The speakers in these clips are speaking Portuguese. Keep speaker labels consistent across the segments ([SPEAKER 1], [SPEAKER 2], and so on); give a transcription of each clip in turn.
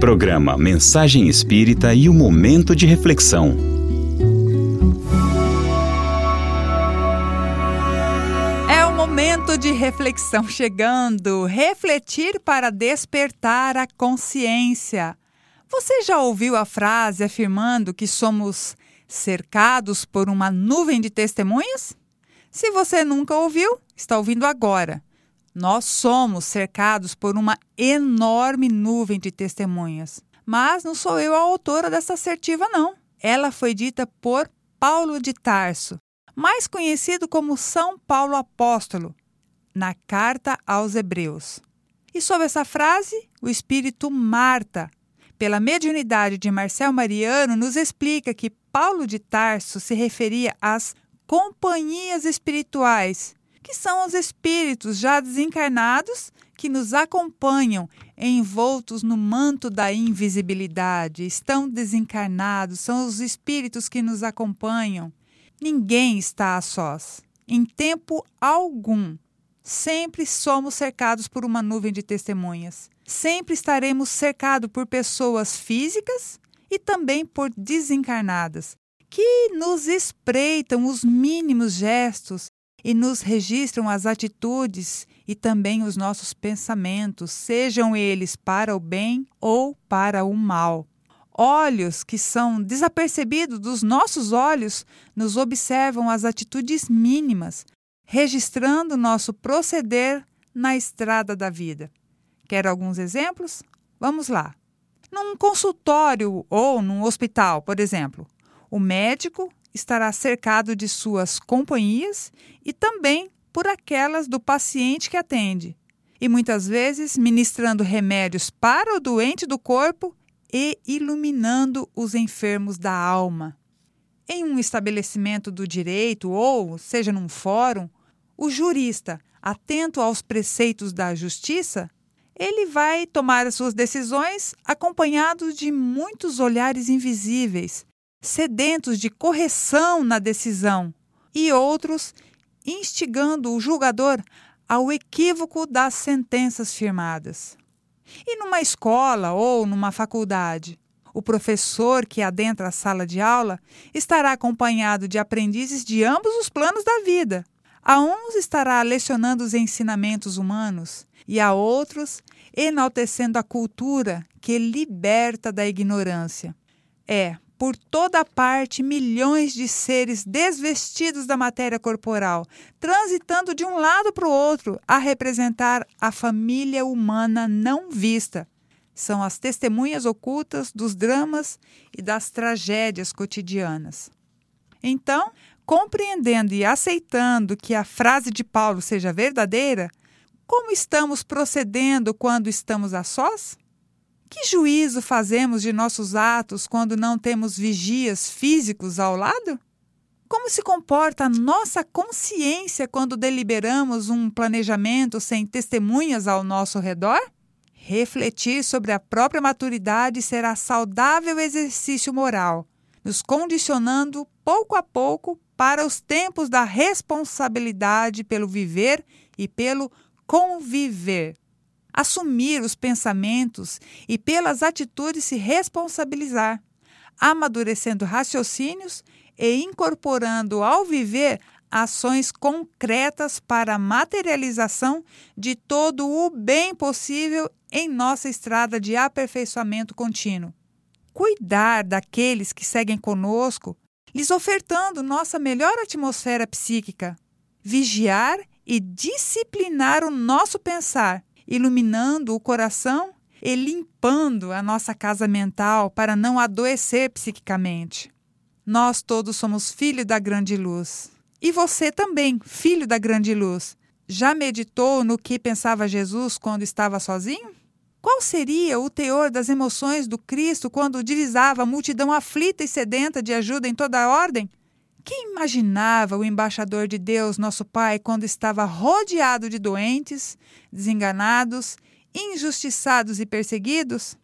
[SPEAKER 1] Programa Mensagem Espírita e o Momento de Reflexão.
[SPEAKER 2] É o momento de reflexão chegando. Refletir para despertar a consciência. Você já ouviu a frase afirmando que somos cercados por uma nuvem de testemunhas? Se você nunca ouviu, está ouvindo agora. Nós somos cercados por uma enorme nuvem de testemunhas. Mas não sou eu a autora dessa assertiva, não. Ela foi dita por Paulo de Tarso, mais conhecido como São Paulo Apóstolo, na carta aos Hebreus. E sobre essa frase, o espírito Marta, pela mediunidade de Marcel Mariano, nos explica que Paulo de Tarso se referia às companhias espirituais que são os espíritos já desencarnados que nos acompanham envoltos no manto da invisibilidade. Estão desencarnados, são os espíritos que nos acompanham. Ninguém está a sós. Em tempo algum, sempre somos cercados por uma nuvem de testemunhas. Sempre estaremos cercados por pessoas físicas e também por desencarnadas, que nos espreitam os mínimos gestos e nos registram as atitudes e também os nossos pensamentos, sejam eles para o bem ou para o mal. Olhos que são desapercebidos dos nossos olhos nos observam as atitudes mínimas, registrando nosso proceder na estrada da vida. Quer alguns exemplos? Vamos lá. Num consultório ou num hospital, por exemplo, o médico estará cercado de suas companhias e também por aquelas do paciente que atende, e muitas vezes ministrando remédios para o doente do corpo e iluminando os enfermos da alma. Em um estabelecimento do direito ou, seja, num fórum, o jurista, atento aos preceitos da justiça, ele vai tomar as suas decisões acompanhado de muitos olhares invisíveis sedentos de correção na decisão, e outros instigando o julgador ao equívoco das sentenças firmadas. E numa escola ou numa faculdade, o professor que adentra a sala de aula estará acompanhado de aprendizes de ambos os planos da vida. A uns estará lecionando os ensinamentos humanos e a outros enaltecendo a cultura que liberta da ignorância. É, por toda parte milhões de seres desvestidos da matéria corporal, transitando de um lado para o outro a representar a família humana não vista. São as testemunhas ocultas dos dramas e das tragédias cotidianas. Então, compreendendo e aceitando que a frase de Paulo seja verdadeira, como estamos procedendo quando estamos a sós? Que juízo fazemos de nossos atos quando não temos vigias físicos ao lado? Como se comporta a nossa consciência quando deliberamos um planejamento sem testemunhas ao nosso redor? Refletir sobre a própria maturidade será saudável exercício moral, nos condicionando pouco a pouco para os tempos da responsabilidade pelo viver e pelo conviver assumir os pensamentos e pelas atitudes se responsabilizar, amadurecendo raciocínios e incorporando ao viver ações concretas para a materialização de todo o bem possível em nossa estrada de aperfeiçoamento contínuo. Cuidar daqueles que seguem conosco, lhes ofertando nossa melhor atmosfera psíquica. Vigiar e disciplinar o nosso pensar, iluminando o coração e limpando a nossa casa mental para não adoecer psiquicamente. Nós todos somos filhos da grande luz. E você também, filho da grande luz. Já meditou no que pensava Jesus quando estava sozinho? Qual seria o teor das emoções do Cristo quando divisava a multidão aflita e sedenta de ajuda em toda a ordem? Quem imaginava o embaixador de Deus, nosso Pai, quando estava rodeado de doentes, desenganados, injustiçados e perseguidos?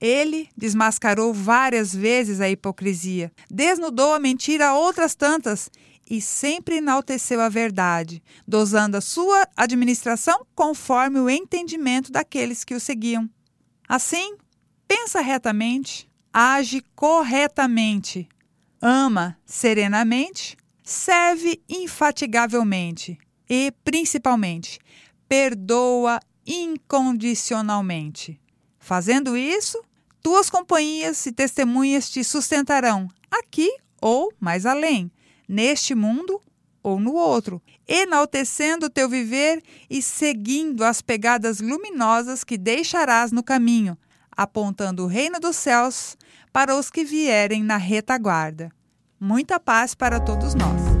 [SPEAKER 2] Ele desmascarou várias vezes a hipocrisia, desnudou a mentira outras tantas e sempre enalteceu a verdade, dosando a sua administração conforme o entendimento daqueles que o seguiam. Assim, pensa retamente, age corretamente, ama serenamente, serve infatigavelmente e, principalmente, perdoa incondicionalmente. Fazendo isso, tuas companhias e testemunhas te sustentarão aqui ou mais além, neste mundo ou no outro, enaltecendo o teu viver e seguindo as pegadas luminosas que deixarás no caminho, apontando o reino dos céus para os que vierem na retaguarda. Muita paz para todos nós.